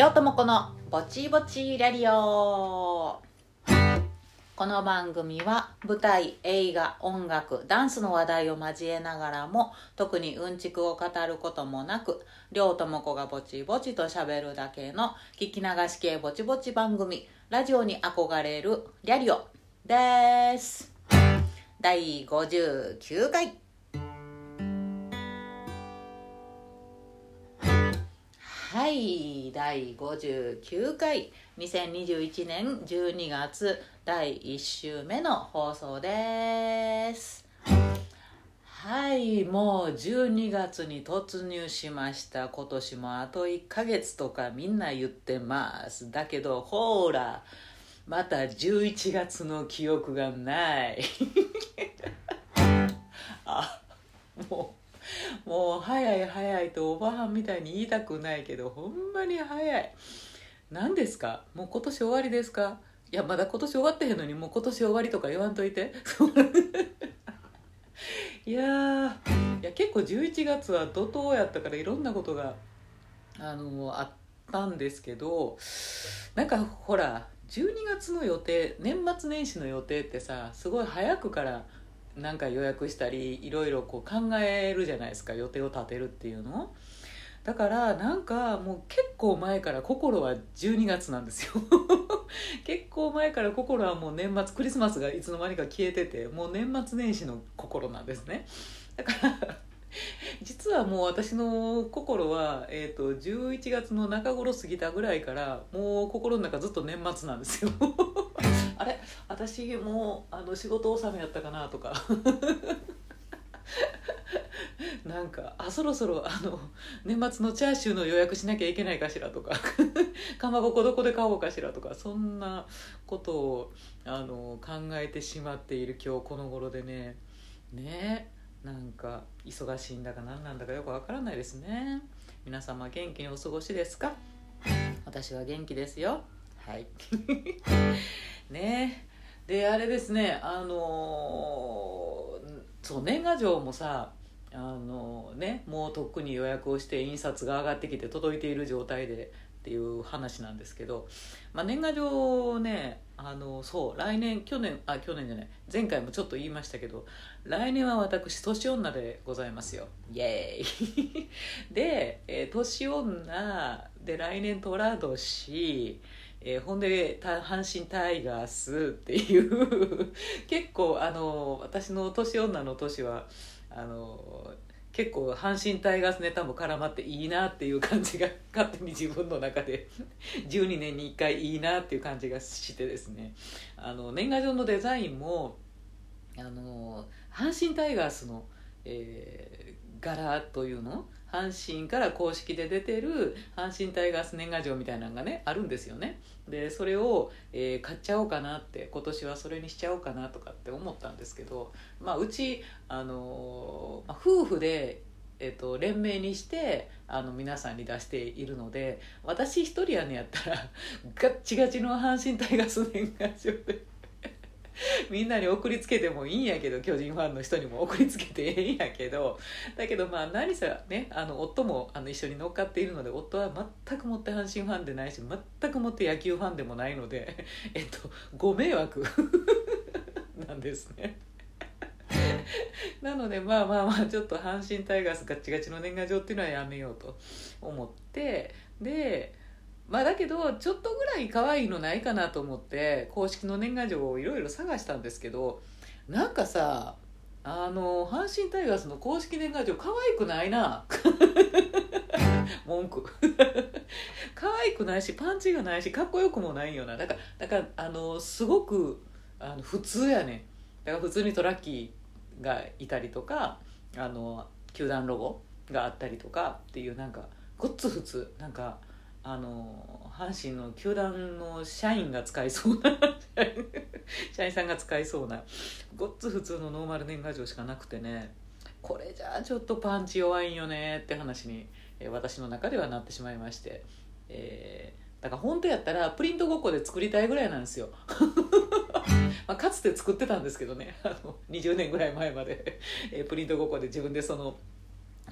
両友子のぼちぼちラディオ。この番組は舞台映画音楽ダンスの話題を交えながらも特にうんちくを語ることもなく両友子がぼちぼちとしゃべるだけの聞き流し系ぼちぼち番組ラジオに憧れるリャリオです。第59回。はい第59回。2021年12月第1週目の放送です。はいもう12月に突入しました。今年もあと1ヶ月とかみんな言ってます。だけどほらまた11月の記憶がない。あもうもう早い早いとおばはんみたいに言いたくないけどほんまに早い。何ですか？もう今年終わりですか？いやまだ今年終わってへんのにもう今年終わりとか言わんといて。いやいや結構11月は怒涛やったからいろんなことがあのあったんですけどなんかほら12月の予定年末年始の予定ってさすごい早くからなんか予約したりいろいろこう考えるじゃないですか予定を立てるっていうの。だからなんかもう結構前から心は12月なんですよ。結構前から心はもう年末クリスマスがいつの間にか消えててもう年末年始の心なんですね。だから 実はもう私の心は、えーと、11月の中頃過ぎたぐらいからもう心の中ずっと年末なんですよ。あれ？私もうあの仕事納めやったかなとか。なんかあそろそろあの年末のチャーシューの予約しなきゃいけないかしらとか。かまぼこどこで買おうかしらとか。そんなことをあの考えてしまっている今日この頃でね。ねなんか忙しいんだか何なんだかよくわからないですね。皆様元気にお過ごしですか？私は元気ですよ。はい。ね。であれですねあのそう年賀状もさあのねもうとっくに予約をして印刷が上がってきて届いている状態でっていう話なんですけど、まあ、年賀状をねあのそう来年去年あ去年じゃない前回もちょっと言いましたけど来年は私年女でございますよ。イエーイ。で、え、年女で来年寅年えー、ほんで阪神タイガースっていう 結構あの私の年女の年はあの結構阪神タイガースネタも絡まっていいなっていう感じが勝手に自分の中で 12年に1回いいなっていう感じがしてですね。あの年賀状のデザインもあの阪神タイガースの、えー、柄というの阪神から公式で出てる阪神タイガース年賀状みたいなのがねあるんですよね。でそれを、えー、買っちゃおうかなって今年はそれにしちゃおうかなとかって思ったんですけど、まあ、うち、あのー、ま、夫婦で、えーと、連名にしてあの皆さんに出しているので私一人やねやったらガッチガチの阪神タイガース年賀状で みんなに送りつけてもいいんやけど巨人ファンの人にも送りつけてええんやけどだけどまあ何せねあの夫もあの一緒に乗っかっているので夫は全くもって阪神ファンでないし全くもって野球ファンでもないので えっとご迷惑 なんですね。なのでまあまあまあちょっと阪神タイガースガチガチの年賀状っていうのはやめようと思ってでまあだけどちょっとぐらい可愛いのないかなと思って公式の年賀状をいろいろ探したんですけどなんかさあの阪神タイガースの公式年賀状可愛くないな。文句。可愛くないしパンチがないしかっこよくもないよな。だからだからあのすごくあの普通やねだから普通にトラッキーがいたりとかあの球団ロゴがあったりとかっていうなんかごっつ普通。なんかあの阪神の球団の社員が使いそうな社員さんが使いそうなごっつ普通のノーマル年賀状しかなくてねこれじゃあちょっとパンチ弱いんよねって話に、え、私の中ではなってしまいまして、えー、だから本当やったらプリント5個で作りたいぐらいなんですよ。まあ、かつて作ってたんですけどねあの20年ぐらい前まで、えー、プリント5個で自分でその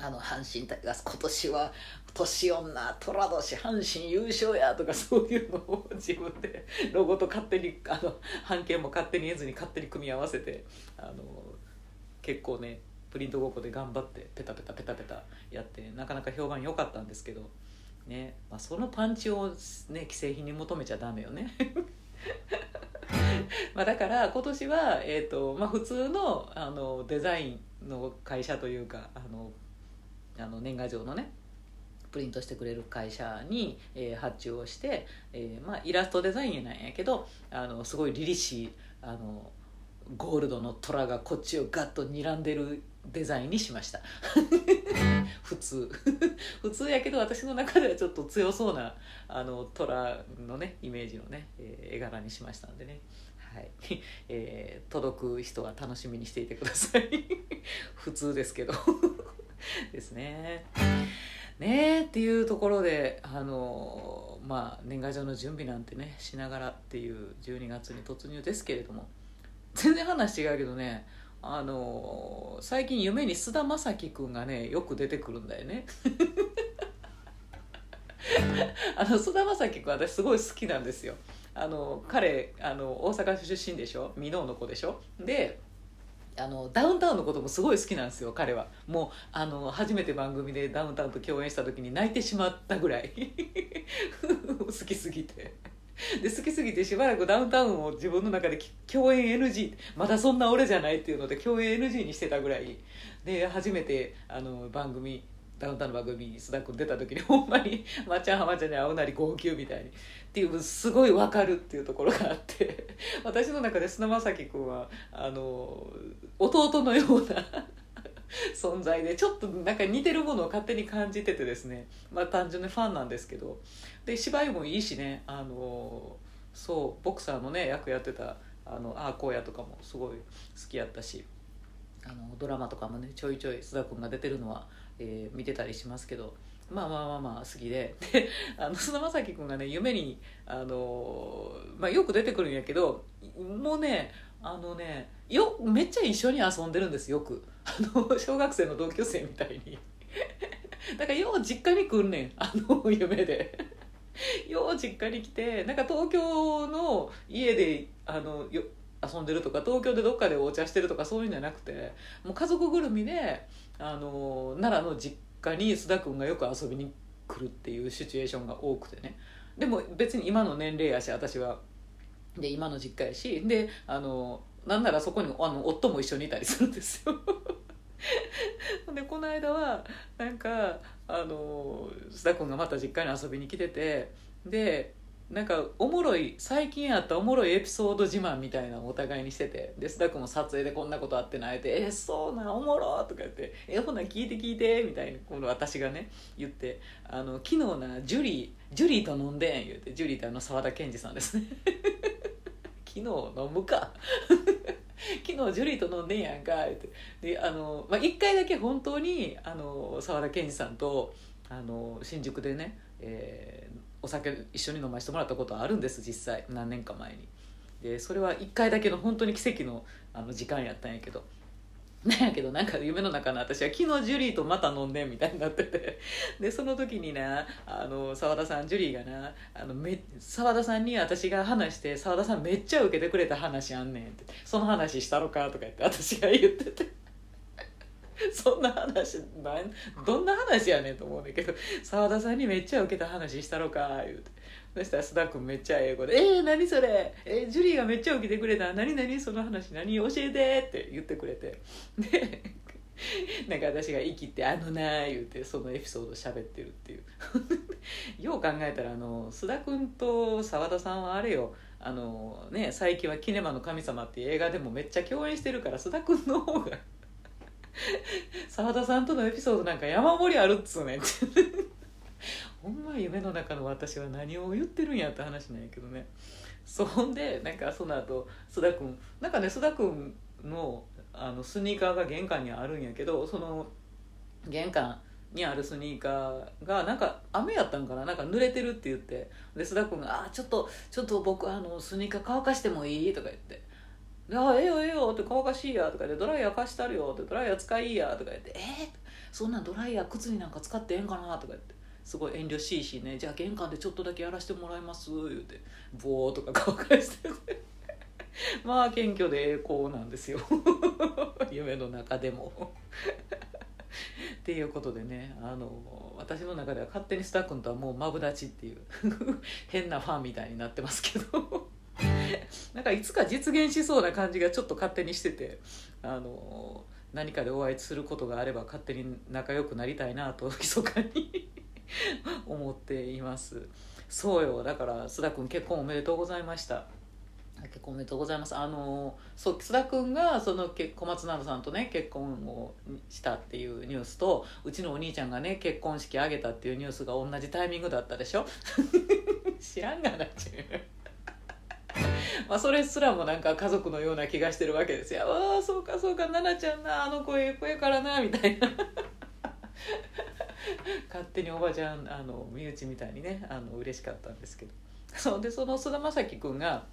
あの阪神タイガース今年は年女虎年阪神優勝やとかそういうのを自分で ロゴと勝手にあの半径も勝手に得ずに勝手に組み合わせてあの結構ねプリントごっこで頑張ってペタペタペタペタやってなかなか評判良かったんですけど、ねまあ、そのパンチを、ね、既製品に求めちゃダメよね。まあだから今年は、えーとまあ、普通のあのデザインの会社というかあのあの年賀状のねプリントしてくれる会社に、えー、発注をして、えーまあ、イラストデザインなんやけどあのすごい凛々しいあのゴールドの虎がこっちをガッと睨んでるデザインにしました。普通。普通やけど私の中ではちょっと強そうなあの虎のねイメージのね、えー、絵柄にしましたんでね。はい、えー、届く人は楽しみにしていてください。普通ですけど。ですね。ねっていうところであのまあ年賀状の準備なんてねしながらっていう12月に突入ですけれども全然話違うけどねあの最近夢に菅田将暉君がねよく出てくるんだよね。あの菅田将暉君私すごい好きなんですよ。あの彼あの大阪出身でしょ？箕面の子でしょ？であのダウンタウンのこともすごい好きなんですよ彼は。もうあの初めて番組でダウンタウンと共演した時に泣いてしまったぐらい。好きすぎて。で好きすぎてしばらくダウンタウンを自分の中で共演 NG まだそんな俺じゃないっていうので共演 NG にしてたぐらい。で初めてあの番組ダウンタウンの番組に須田君出た時にほんまに まちゃん浜ちゃに会うなり号泣みたいにっていうすごい分かるっていうところがあって 私の中で菅田将暉君はあの弟のような 存在でちょっとなんか似てるものを勝手に感じててですねまあ単純にファンなんですけどで芝居もいいしねあのそうボクサーのね役やってたあのあーこうやとかもすごい好きやったしあのドラマとかもねちょいちょい須田君が出てるのはえー、見てたりしますけどまあまあまあまあ好きであの菅田将暉君がね夢にあの、まあ、よく出てくるんやけどもうねあのねよめっちゃ一緒に遊んでるんですよく。あの小学生の同級生みたいに。だからよう実家に来んねんあの夢で。よう実家に来てなんか東京の家であのよ遊んでるとか東京でどっかでお茶してるとかそういうんじゃなくてもう家族ぐるみであの奈良の実家に須田君がよく遊びに来るっていうシチュエーションが多くてね。でも別に今の年齢やし私はで今の実家やしであのなんならそこにあの夫も一緒にいたりするんですよ。でこの間はなんかあの須田君がまた実家に遊びに来ててでなんかおもろい最近あったおもろいエピソード自慢みたいなのをお互いにしててで須田君も撮影でこんなことあってないて「えそうなんおもろ」とか言って「えほな聞いて聞いて」みたいに今度私がね言って「あの昨日なジュリージュリーと飲んでん」言うてジュリーってあの沢田研二さんですね。昨日飲むか。昨日ジュリーと飲んでんやんかって。であの、まあ、1回だけ本当にあの沢田研二さんとあの新宿でね、えー、お酒一緒に飲ませてもらったことはあるんです実際何年か前に。でそれは1回だけの本当に奇跡のあの時間やったんやけど。なんやけどなんか夢の中の私は昨日ジュリーとまた飲んでみたいになってて。でその時にな澤田さんジュリーがな澤田さんに私が話して澤田さんめっちゃ受けてくれた話あんねんって。その話したろかとか言って私が言ってて。そんな話なんどんな話やねんと思うんだけど澤田さんにめっちゃ受けた話したろか言うて。そしたら須田君めっちゃ英語で「えー、何それ？えー、ジュリーがめっちゃ受けてくれた？何何？その話何？教えて」って言ってくれて。で なんか私が「生きてあのな」言うてそのエピソード喋ってるっていう。よう考えたらあの須田君と澤田さんはあれよ。あのね最近は「キネマの神様」っていう映画でもめっちゃ共演してるから須田君の方が 澤田さんとのエピソードなんか山盛りあるっつうね。ん ほんま夢の中の私は何を言ってるんやって話なんやけどね。そんでなんかその後須田君なんかね須田君のあのスニーカーが玄関にあるんやけどその玄関にあるスニーカーがなんか雨やったんかな。なんか濡れてるって言って。で須田君が「あちょっとちょっと僕あのスニーカー乾かしてもいい?」とか言って「あええよええよ」って乾かしいやとかで「ドライヤー貸したるよ」って「ドライヤー使いいや」とか言って「えー、「そんなんドライヤー靴になんか使ってええんかな?」とか言って。すごい遠慮しいしね「じゃあ玄関でちょっとだけやらせてもらいます」言うて。ボーとか乾かしてまあ謙虚で栄光なんですよ。夢の中でも。っていうことでね。あの私の中では勝手にスタッ君とはもうマブダチっていう。変なファンみたいになってますけど。なんかいつか実現しそうな感じがちょっと勝手にしててあの何かでお会いすることがあれば勝手に仲良くなりたいなと 密かに 思っています。そうよ。だから須田君結婚おめでとうございました。結婚おめでとうございます。あのそう須田君がその小松菜奈さんとね結婚をしたっていうニュースとうちのお兄ちゃんがね結婚式挙げたっていうニュースが同じタイミングだったでしょ？知らんがなっちゅうまあそれすらもなんか家族のような気がしてるわけですよ。ああそうかそうか奈々ちゃんなあの子ええ子やからなみたいな。勝手におばちゃんあの身内みたいにねあの嬉しかったんですけど。そうでその菅田将暉君が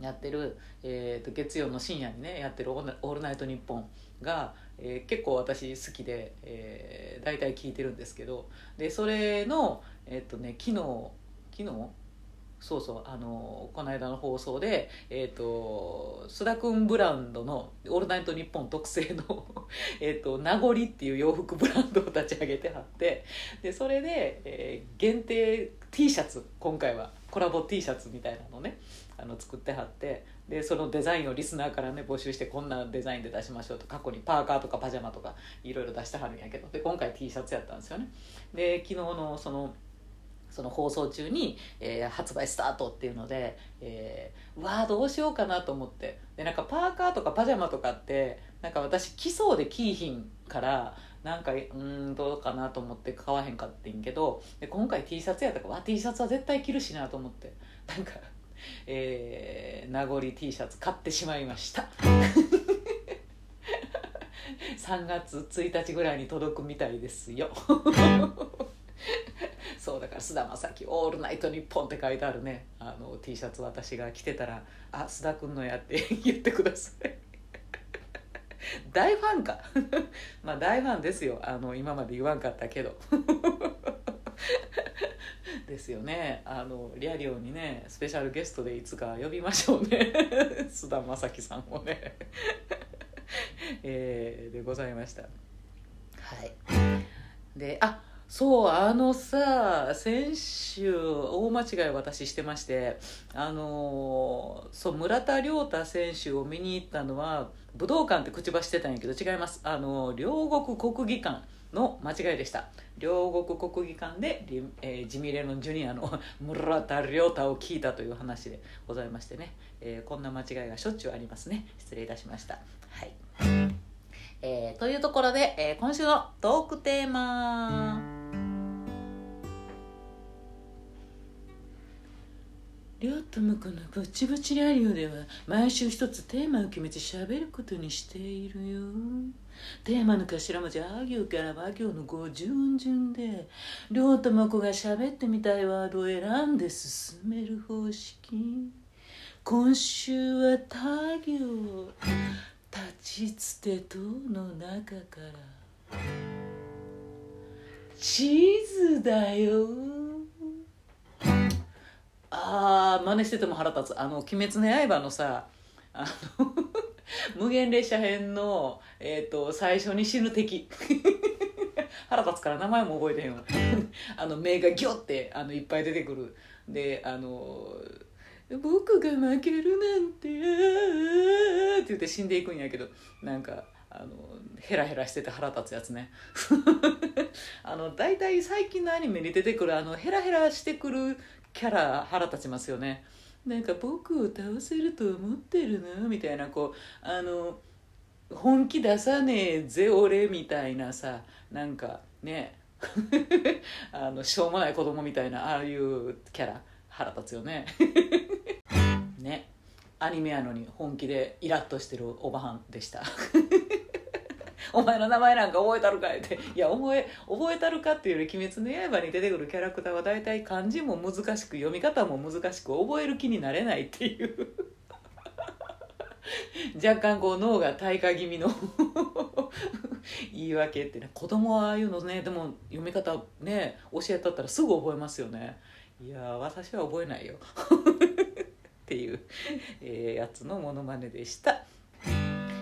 やってる、えーと、月曜の深夜にねやってる「オールナイトニッポン」が、えー、結構私好きで、えー、大体聞いてるんですけど。でそれのえっ、ー、とね昨日昨日そうそうあのこの間の放送で、えーと、須田君ブランドの「オールナイトニッポン」特製の えと名残っていう洋服ブランドを立ち上げてはってでそれで、えー、限定 T シャツ今回はコラボ T シャツみたいなのねあの作ってはってでそのデザインをリスナーからね募集してこんなデザインで出しましょうと過去にパーカーとかパジャマとかいろいろ出してはるんやけどで今回 T シャツやったんですよね。で昨日のそのその放送中に、えー、発売スタートっていうので、えー、わあどうしようかなと思って。でなんかパーカーとかパジャマとかってなんか私着そうで着いひんからなんかうんどうかなと思って買わへんかってんけどで今回 T シャツやったからわ T シャツは絶対着るしなと思って。なんかえー、名残 T シャツ買ってしまいました。3月1日ぐらいに届くみたいですよ。そうだから菅田将暉「オールナイトニッポン」って書いてあるね。あの T シャツ私が着てたら「あ須田君のや」って 言ってください。大ファンか。まあ大ファンですよ。あの今まで言わんかったけど。ですよね。あのリアリオにねスペシャルゲストでいつか呼びましょうね。須田将暉さんをね。えー、でございました。はい。であそうあのさ先週大間違い私してましてあのそう村田亮太選手を見に行ったのは武道館って口走ってたんやけど違います。あの両国国技館の間違いでした。両国国技館で、えー、ジミレノンジュニアの 村田亮太を聞いたという話でございましてね、えー、こんな間違いがしょっちゅうありますね。失礼いたしました。はい。えー、というところで、えー、今週のトークテーマ。りょうとむこのぼちぼちラリオでは毎週一つテーマを決めて喋ることにしているよ。テーマの頭文字あ行から和行の語順々でりょうとむこが喋ってみたいワードを選んで進める方式。今週は他行。立ちつて塔の中から。地図だよ。ああ真似してても腹立つ。あの「鬼滅の刃」のさあの 無限列車編の、えーと、最初に死ぬ敵。腹立つから名前も覚えてへんわ。あの目がギョってあのいっぱい出てくる。であの「僕が負けるなんて」って言って死んでいくんやけどなんかあのヘラヘラしてて腹立つやつね。あの大体最近のアニメに出てくるあのヘラヘラしてくるキャラ腹立ちますよね。なんか僕を倒せると思ってるの？みたいなこうあの本気出さねえぜ俺みたいなさなんかね。あのしょうもない子供みたいなああいうキャラ腹立つよね。ねアニメやのに本気でイラッとしてるおばはんでした。お前の名前なんか覚えたるかいって。いや覚え覚えたるかっていうより「鬼滅の刃」に出てくるキャラクターは大体漢字も難しく読み方も難しく覚える気になれないっていう。若干こう脳が退化気味の 言い訳ってね。子供はああいうのねでも読み方ね教えたったらすぐ覚えますよね。いや私は覚えないよ。っていう、えー、やつのモノマネでした。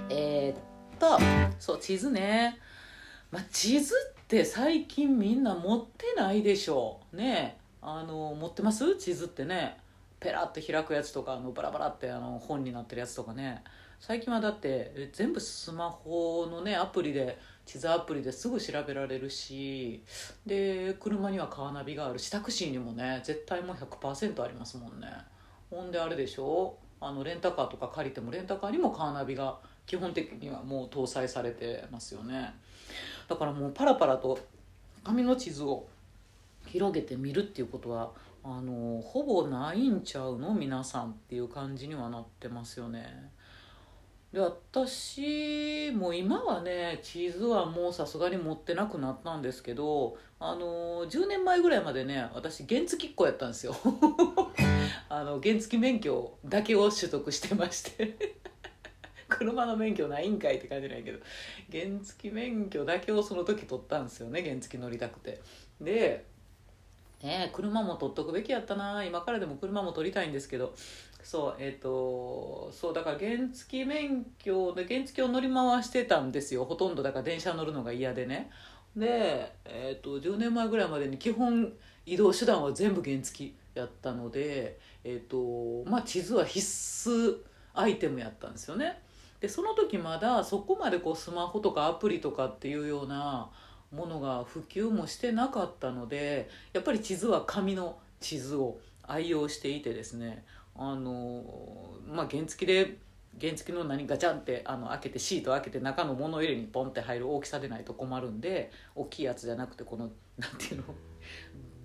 えー、っとそう地図ね。まあ、地図って最近みんな持ってないでしょう。ね。あの持ってます？地図ってね。ペラッと開くやつとかあのバラバラってあの本になってるやつとかね。最近はだって全部スマホのねアプリで地図アプリですぐ調べられるしで車にはカーナビがあるしタクシーにもね絶対もう100%ありますもんね。ほんであれでしょ？あのレンタカーとか借りてもレンタカーにもカーナビが基本的にはもう搭載されてますよね。だからもうパラパラと紙の地図を広げてみるっていうことはあのほぼないんちゃうの？皆さんっていう感じにはなってますよね。で私も今はね地図はもうさすがに持ってなくなったんですけどあの10年前ぐらいまでね私原付っ子やったんですよ。あの原付免許だけを取得してまして。車の免許ないんかいって感じなんやけど原付免許だけをその時取ったんですよね原付乗りたくて。でね車も取っとくべきやったな。今からでも車も取りたいんですけどそうえっ、ー、とそうだから原付免許で原付を乗り回してたんですよ。ほとんどだから電車乗るのが嫌でね。で、えーと、10年前ぐらいまでに基本移動手段は全部原付やったので、えーとまあ、地図は必須アイテムやったんですよね。でその時まだそこまでこうスマホとかアプリとかっていうようなものが普及もしてなかったのでやっぱり地図は紙の地図を愛用していてですね。あのまあ原付で原付の何ガチャンってあの開けてシート開けて中の物入れにポンって入る大きさでないと困るんで大きいやつじゃなくてこのなんていうの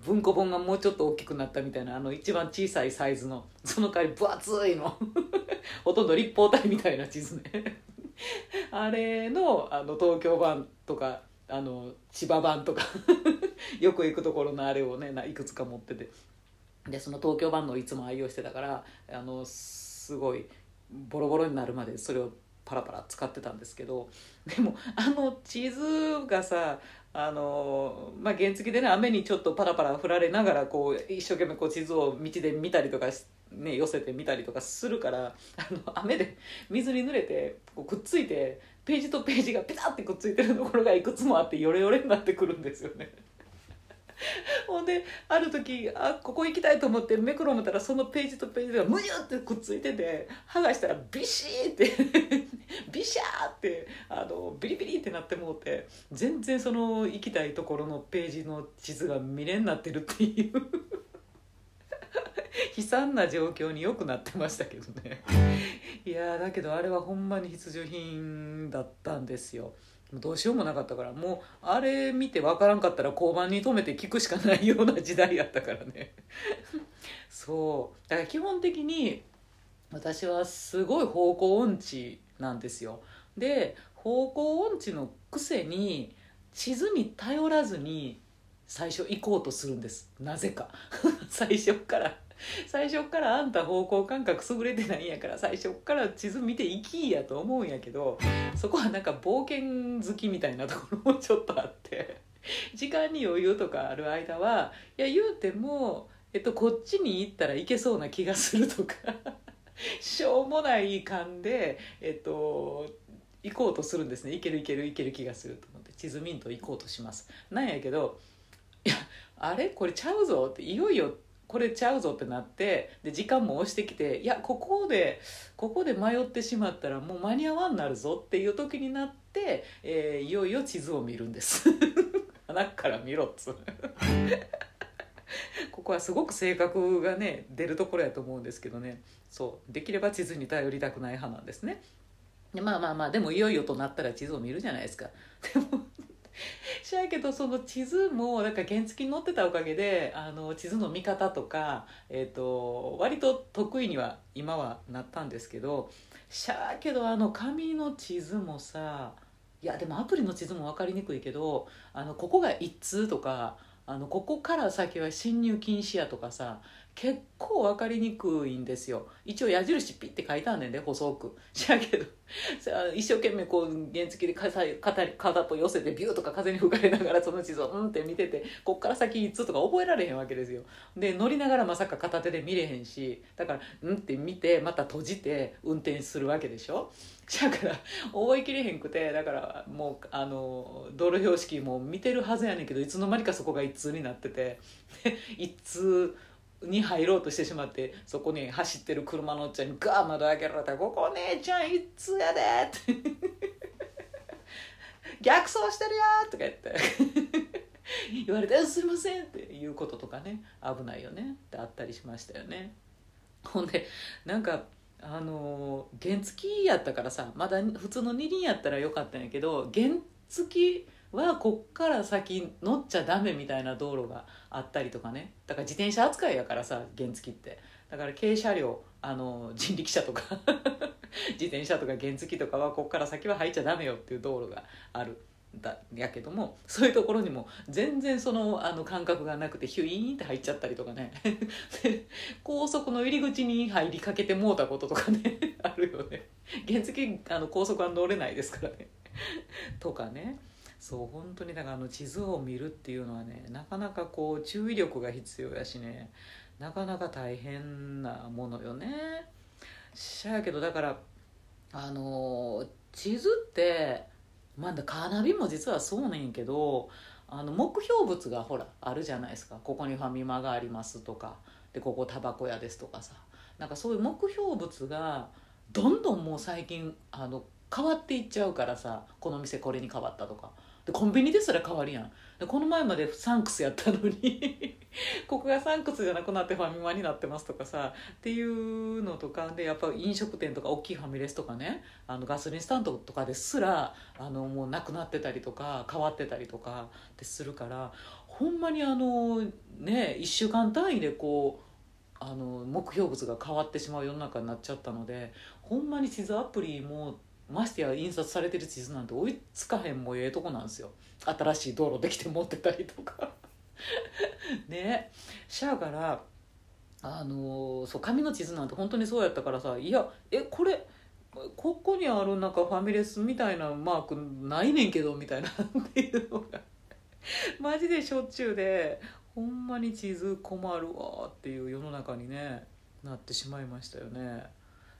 文庫本がもうちょっと大きくなったみたいなあの一番小さいサイズのその代わり分厚いの。ほとんど立方体みたいな地図ね。あれのあの東京版とかあの千葉版とか。よく行くところのあれをねいくつか持ってて。でその東京版のいつも愛用してたからあのすごいボロボロになるまでそれをパラパラ使ってたんですけどでもあの地図がさあのまあ、原付でね雨にちょっとパラパラ降られながらこう一生懸命こう地図を道で見たりとかね、寄せてみたりとかするからあの雨で水に濡れてこうくっついてページとページがピタッてくっついてるところがいくつもあってヨレヨレになってくるんですよね。ほんである時あここ行きたいと思ってめくろめたらそのページとページがむにゅってくっついてて剥がしたらビシーって ビシャーってあのビリビリってなってもうて全然その行きたいところのページの地図が見れんなってるっていう。悲惨な状況によくなってましたけどね。いやだけどあれはほんまに必需品だったんですよ。どうしようもなかったからもうあれ見て分からんかったら交番に止めて聞くしかないような時代やったからね。そう。だから基本的に私はすごい方向音痴なんですよ。で方向音痴のくせに地図に頼らずに最初行こうとするんです。なぜか。最初から。最初っからあんた方向感覚優れてないんやから最初っから地図見ていきやと思うんやけどそこはなんか冒険好きみたいなところもちょっとあって時間に余裕とかある間はいや言うても、えっと、こっちに行ったらいけそうな気がするとか しょうもない感で、えっと、行こうとするんですね。いけるいけるいける気がすると思って地図ミント行こうとします。なんやけどいやあれ？これちゃうぞっていよいよこれちゃうぞってなってで時間も押してきていやここでここで迷ってしまったらもう間に合わんなるぞっていう時になって、えー、いよいよ地図を見るんです。穴から見ろっつ ここはすごく性格がね出るところやと思うんですけどね。そう。できれば地図に頼りたくない派なんですね。でまあまあまあでもいよいよとなったら地図を見るじゃないですか。でもしやけどその地図もなんか原付に乗ってたおかげであの地図の見方とか、えーと、割と得意には今はなったんですけどしゃあけどあの紙の地図もさいやでもアプリの地図も分かりにくいけどあのここが一通とかあのここから先は侵入禁止やとかさ結構分かりにくいんですよ。一応矢印ピッて書いたんねんで細く。しやけど一生懸命こう原付で片っぽ寄せてビューとか風に吹かれながらその地図をうんって見ててこっから先いつとか覚えられへんわけですよ。で乗りながらまさか片手で見れへんしだからうんって見てまた閉じて運転するわけでしょ。だから覚えきれへんくてだからもうあの道路標識も見てるはずやねんけどいつの間にかそこが一通になってて。一通に入ろうとしてしまってそこに走ってる車のおっちゃんにガー窓開けられたら「ここ姉ちゃんいつやで」って「逆走してるよ」とか言って。言われて「すいません」って。いうこととかね危ないよねってあったりしましたよね。ほんでなんかあの原付やったからさまだ普通の二輪やったらよかったんやけど原付はこっから先乗っちゃダメみたいな道路があったりとかね。だから自転車扱いやからさ原付って。だから軽車両あの人力車とか。自転車とか原付とかはこっから先は入っちゃダメよっていう道路があるだやけどもそういうところにも全然そのあの感覚がなくてヒュイーンって入っちゃったりとかね。高速の入り口に入りかけてもうたこととかね あるよね。原付あの高速は乗れないですからね。とかね。そう本当にだからあの地図を見るっていうのはねなかなかこう注意力が必要やしねなかなか大変なものよね。しゃやけどだからあの地図ってまだカーナビも実はそうねんけどあの目標物がほらあるじゃないですか。ここにファミマがありますとかでここタバコ屋ですとかさ。なんかそういう目標物がどんどんもう最近あの変わっていっちゃうからさこの店これに変わったとか。コンビニですら変わるやん。でこの前までサンクスやったのに ここがサンクスじゃなくなってファミマになってますとかさっていうのとかでやっぱ飲食店とか大きいファミレスとかねあのガソリンスタンドとかですらあのもうなくなってたりとか変わってたりとかってするからほんまにあのね1週間単位でこうあの目標物が変わってしまう世の中になっちゃったのでほんまに地図アプリもましてや印刷されてる地図なんて追いつかへんもええとこなんですよ。新しい道路できて持ってたりとか。ね。しゃあからあのそう紙の地図なんて本当にそうやったからさいやえこれここにあるなんかファミレスみたいなマークないねんけどみたいなっていうのが。マジでしょっちゅうでほんまに地図困るわっていう世の中にねなってしまいましたよね。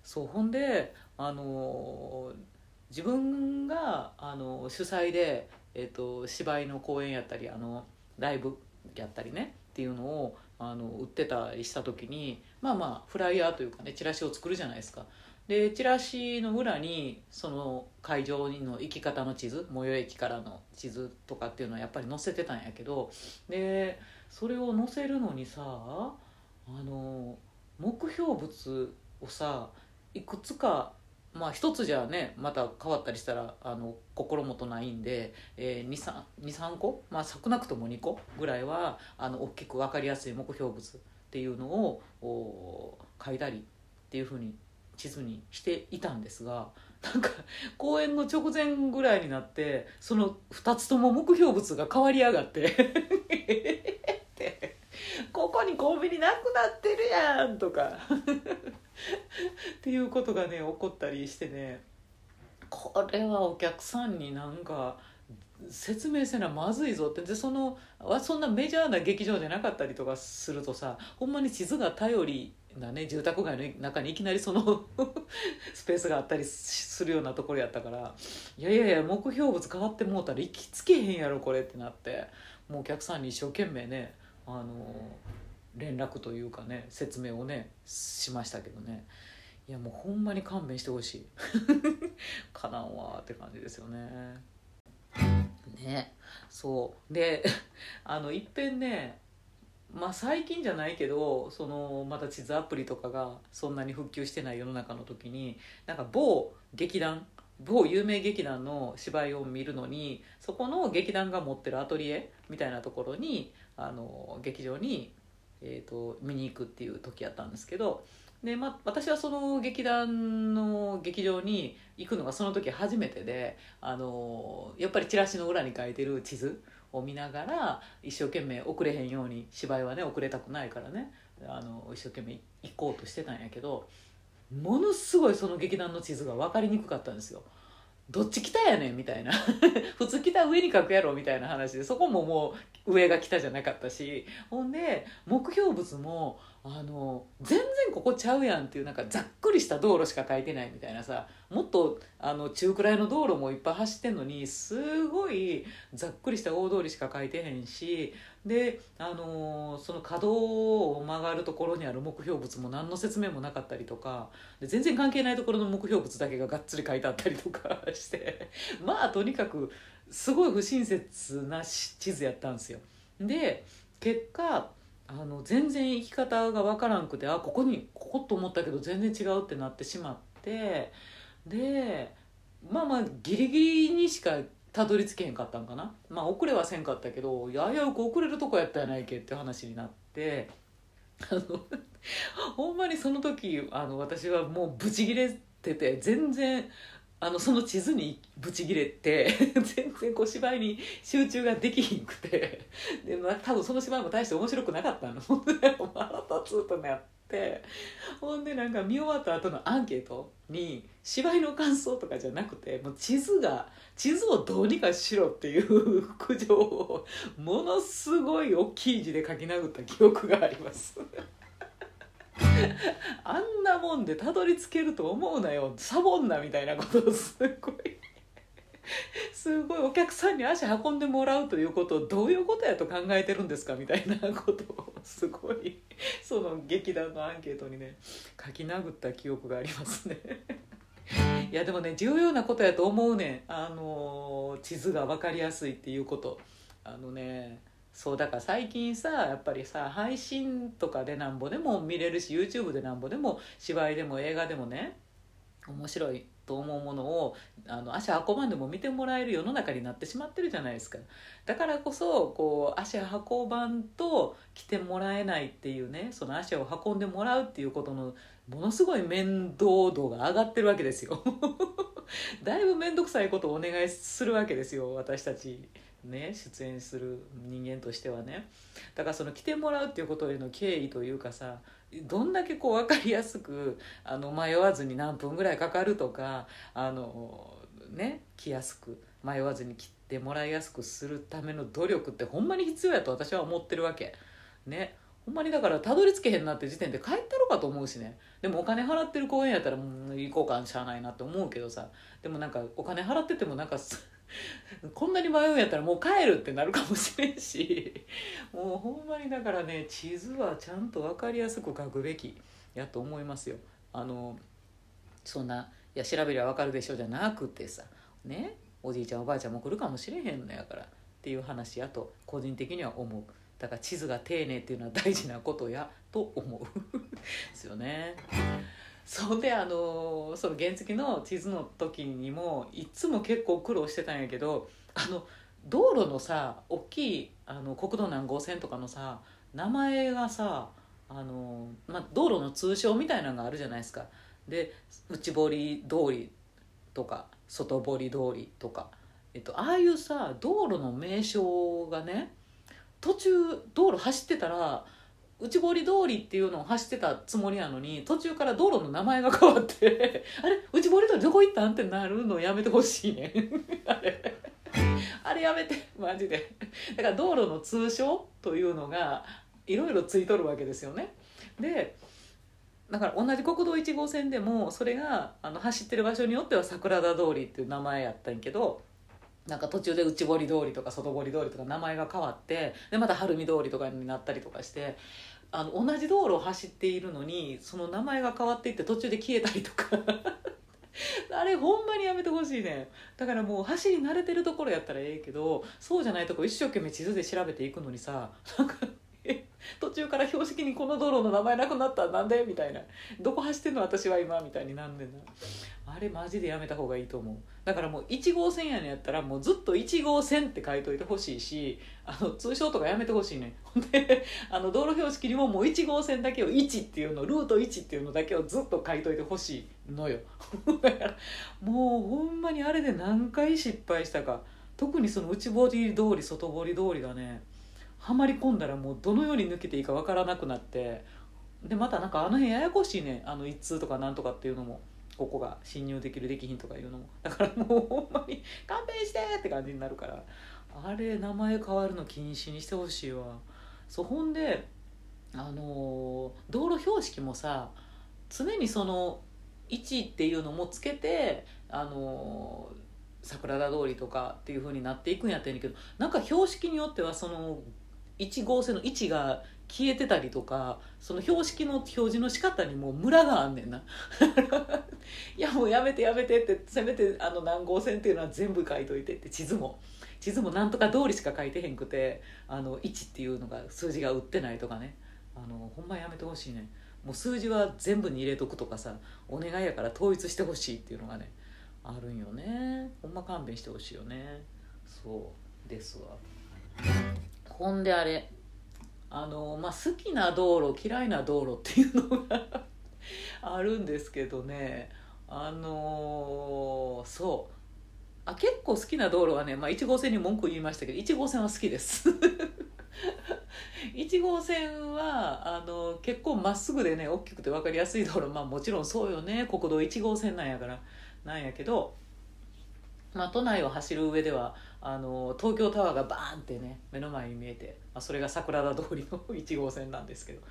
そうほんであの自分があの主催で、えーと、芝居の公演やったりあのライブやったりねっていうのをあの売ってたりした時にまあまあフライヤーというかねチラシを作るじゃないですか。でチラシの裏にその会場の行き方の地図最寄駅からの地図とかっていうのはやっぱり載せてたんやけどでそれを載せるのにさあの目標物をさいくつかまあ一つじゃねまた変わったりしたらあの心もとないんで、えー、23個、まあ、少なくとも2個ぐらいはあの大きく分かりやすい目標物っていうのを書いたりっていうふうに地図にしていたんですがなんか公演の直前ぐらいになってその2つとも目標物が変わりやがって。ここにコンビニなくなってるやんとか。っていうことがね起こったりしてね。これはお客さんになんか説明せなまずいぞって。でそのそんなメジャーな劇場じゃなかったりとかするとさほんまに地図が頼りなね。住宅街の中にいきなりその スペースがあったりするようなところやったから。いやいやいや目標物変わってもうたら行きつけへんやろこれってなって。もうお客さんに一生懸命ねあの連絡というかね説明をねしましたけどね。いやもうほんまに勘弁してほしい。かなんわって感じですよね。ね。そう。で あのいっぺんねまあ最近じゃないけどそのまた地図アプリとかがそんなに復旧してない世の中の時になんか某劇団某有名劇団の芝居を見るのにそこの劇団が持ってるアトリエみたいなところにあの劇場にえーと、見に行くっていう時やったんですけどで、ま、私はその劇団の劇場に行くのがその時初めてであのやっぱりチラシの裏に書いてる地図を見ながら一生懸命遅れへんように芝居はね遅れたくないからねあの一生懸命行こうとしてたんやけどものすごいその劇団の地図が分かりにくかったんですよ。どっち来たやねんみたいな。普通来た上に書くやろみたいな話でそこももう上が来たじゃなかったし。ほんで目標物もあの全然ここちゃうやんっていうなんかざっくりした道路しか書いてないみたいなさもっとあの中くらいの道路もいっぱい走ってんのにすごいざっくりした大通りしか書いてへんしで、あのその角を曲がるところにある目標物も何の説明もなかったりとかで全然関係ないところの目標物だけががっつり書いてあったりとかして まあとにかくすごい不親切な地図やったんですよ。で結果あの全然生き方が分からんくてあここにここと思ったけど全然違うってなってしまってでまあまあギリギリにしかたどり着けへんかったんかな。まあ遅れはせんかったけどややく遅れるとこやったやないけって話になって。あの ほんまにその時あの私はもうブチギレてて全然あのその地図にブチギレて 全然こう芝居に集中ができひんくて。で、まあ、多分その芝居も大して面白くなかったの。腹立つとなって。ほんでなんか見終わった後のアンケートに芝居の感想とかじゃなくてもう地図が地図をどうにかしろっていう 苦情をものすごい大きい字で書き殴った記憶があります。あんなもんでたどり着けると思うなよ。サボんなみたいなことをすごい。すごい。お客さんに足運んでもらうということをどういうことやと考えてるんですかみたいなことをすごい。その劇団のアンケートにね書き殴った記憶がありますね。いやでもね重要なことやと思うねあの地図が分かりやすいっていうこと。あのねそうだから最近さやっぱりさ配信とかでなんぼでも見れるし YouTube でなんぼでも芝居でも映画でもね面白いと思うものをあの足運ばんでも見てもらえる世の中になってしまってるじゃないですか。だからこそこう足運ばんと来てもらえないっていうねその足を運んでもらうっていうことのものすごい面倒度が上がってるわけですよ。だいぶ面倒くさいことをお願いするわけですよ私たち。ね出演する人間としてはね。だからその来てもらうっていうことへの敬意というかさどんだけこう分かりやすくあの迷わずに何分ぐらいかかるとかあのね来やすく迷わずに来てもらいやすくするための努力ってほんまに必要やと私は思ってるわけ。ね。ほんまにだからたどり着けへんなって時点で帰ったろかと思うしね。でもお金払ってる公園やったらもう行こうかしゃあないなって思うけどさ。でもなんかお金払っててもなんか こんなに迷うんやったらもう帰るってなるかもしれんし もうほんまにだからね地図はちゃんと分かりやすく書くべきやと思いますよ。あのそんないや調べりゃ分かるでしょじゃなくてさねおじいちゃんおばあちゃんも来るかもしれへんのやからっていう話やと個人的には思うだから地図が丁寧っていうのは大事なことやと思う ですよね。そんであのその原付の地図の時にもいつも結構苦労してたんやけどあの道路のさ大きいあの国道何号線とかのさ名前がさあの、まあ、道路の通称みたいなのがあるじゃないですか。で内堀通りとか外堀通りとか、えっと、ああいうさ道路の名称がね途中道路走ってたら内堀通りっていうのを走ってたつもりなのに途中から道路の名前が変わって あれ内堀通りどこ行ったんってなるのやめてほしいね。あれ。あれやめてマジで。だから道路の通称というのがいろいろついとるわけですよね。でだから同じ国道1号線でもそれがあの走ってる場所によっては桜田通りっていう名前やったんやけどなんか途中で内堀通りとか外堀通りとか名前が変わってでまた晴海通りとかになったりとかしてあの同じ道路を走っているのにその名前が変わっていって途中で消えたりとか。あれほんまにやめてほしいねだからもう走り慣れてるところやったらええけどそうじゃないとこ一生懸命地図で調べていくのにさなんか 途中から標識にこの道路の名前なくなった。なんで？みたいな。どこ走ってんの私は今みたいになんでな。あれマジでやめた方がいいと思う。だからもう1号線やねんやったらもうずっと1号線って書いといてほしいしあの通称とかやめてほしいね。ほんであの道路標識にももう1号線だけを1っていうのルート1っていうのだけをずっと書いといてほしいのよ。だからもうほんまにあれで何回失敗したか。特にその内堀通り外堀通りがねはまり込んだらもうどのように抜けていいかわからなくなってでまたなんかあの辺ややこしいねあの一通とかなんとかっていうのもここが侵入できるできひんとかいうのも。だからもうほんまに勘弁してって感じになるからあれ名前変わるの禁止にしてほしいわ。そうほんであの道路標識もさ常にその位置っていうのもつけてあの桜田通りとかっていう風になっていくんやってんねんけどなんか標識によってはその1号線の位置が消えてたりとかその標識の表示の仕方にもうムラがあんねんな。いやもうやめてやめてってせめてあの何号線っていうのは全部書いといてって地図も。地図もなんとか通りしか書いてへんくてあの1っていうのが数字が売ってないとかね。あのほんまやめてほしいねもう数字は全部に入れとくとかさお願いやから統一してほしいっていうのがねあるんよね。ほんま勘弁してほしいよね。そう。ですわ。ほんであれあのまあ好きな道路嫌いな道路っていうのが あるんですけどね。あのそう。あ結構好きな道路はね、まあ、1号線に文句言いましたけど1号線は好きです。1号線はあの結構まっすぐでね大きくて分かりやすい道路。まあもちろんそうよね。国道1号線なんやからなんやけど、まあ、都内を走る上ではあの東京タワーがバーンってね目の前に見えて、まあ、それが桜田通りの1号線なんですけど、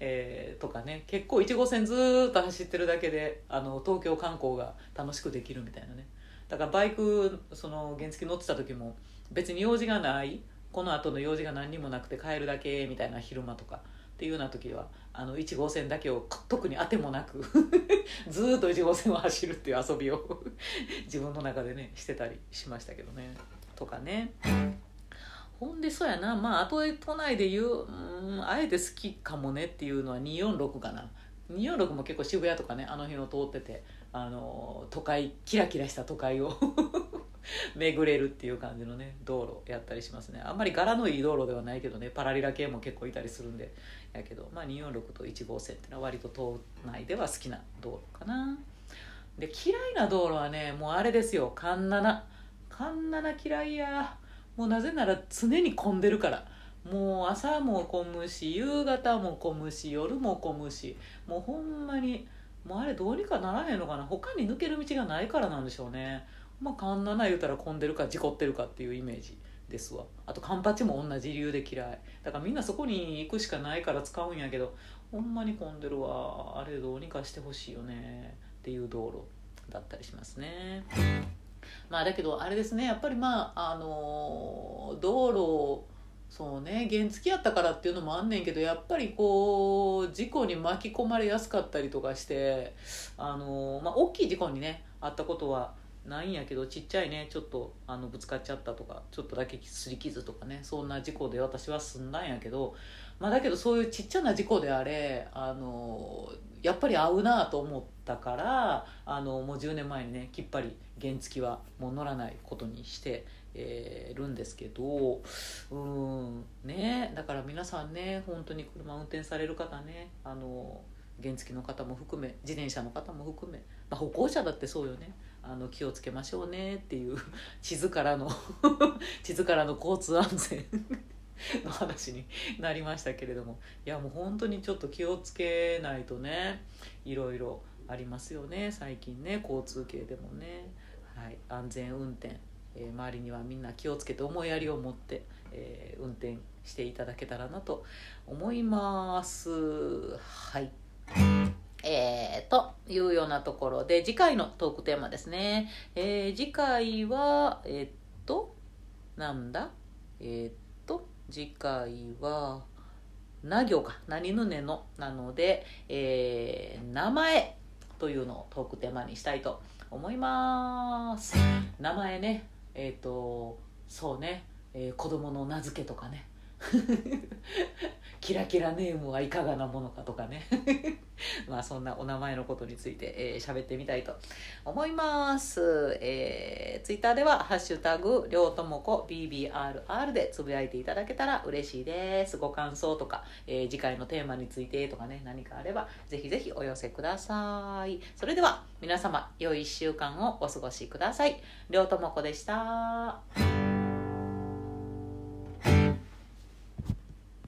えー、とかね。結構1号線ずっと走ってるだけであの東京観光が楽しくできるみたいなね。だからバイクその原付乗ってた時も別に用事がないこの後の用事が何にもなくて帰るだけみたいな昼間とかっていうような時はあの1号線だけを特に当てもなく ずっと1号線を走るっていう遊びを 自分の中でねしてたりしましたけどね。とかね。ほんでそうやな。まああと都内で言ううんあえて好きかもねっていうのは246かな。246も結構渋谷とかねあの辺を通っててあの都会キラキラした都会を 巡れるっていう感じのね道路やったりしますね。あんまり柄のいい道路ではないけどねパラリラ系も結構いたりするんでやけど、まあ、246と1号線ってのは割と島内では好きな道路かな。で嫌いな道路はねもうあれですよ。環七環七嫌いや。もうなぜなら常に混んでるから。もう朝も混むし夕方も混むし夜も混むし。もうほんまにもうあれどうにかならへんのかな。他に抜ける道がないからなんでしょうね。まあ環七言うたら混んでるか事故ってるかっていうイメージですわ。あとカンパチも同じ理由で嫌い。だからみんなそこに行くしかないから使うんやけどほんまに混んでるわ。あれどうにかしてほしいよね。っていう道路だったりしますね。まあだけどあれですねやっぱりまああの道路そうね原付やったからっていうのもあんねんけどやっぱりこう事故に巻き込まれやすかったりとかしてあのまあ大きい事故にねあったことはないんやけどちっちゃいねちょっとあのぶつかっちゃったとかちょっとだけすり傷とかねそんな事故で私は済んだんやけど、まあ、だけどそういうちっちゃな事故であれあのやっぱり合うなと思ったからあのもう10年前にねきっぱり原付はもう乗らないことにしてえー、るんですけどうんねだから皆さんね本当に車運転される方ねあの原付の方も含め自転車の方も含め、まあ、歩行者だってそうよねあの気をつけましょうねっていう地図からの 地図からの交通安全 の話になりましたけれどもいやもう本当にちょっと気をつけないとねいろいろありますよね最近ね交通系でもね、はい、安全運転えー、周りにはみんな気をつけて思いやりを持って、えー、運転していただけたらなと思います。はい。えー、というようなところで次回のトークテーマですね、えー、次回はえー、っとなんだ？えー、っと次回はな行か。何ぬねの。なので、えー、名前というのをトークテーマにしたいと思います思います。名前ねえっ、ー、とそうね、えー、子供の名付けとかね。キラキラネームはいかがなものかとかね。まあそんなお名前のことについて喋、えー、ってみたいと思います、えー、ツイッターでは「ハッシュタグりょうともこ BBRR」でつぶやいていただけたら嬉しいです。ご感想とか、えー、次回のテーマについてとかね何かあればぜひぜひお寄せください。それでは皆様良い1週間をお過ごしください。りょうともこでした。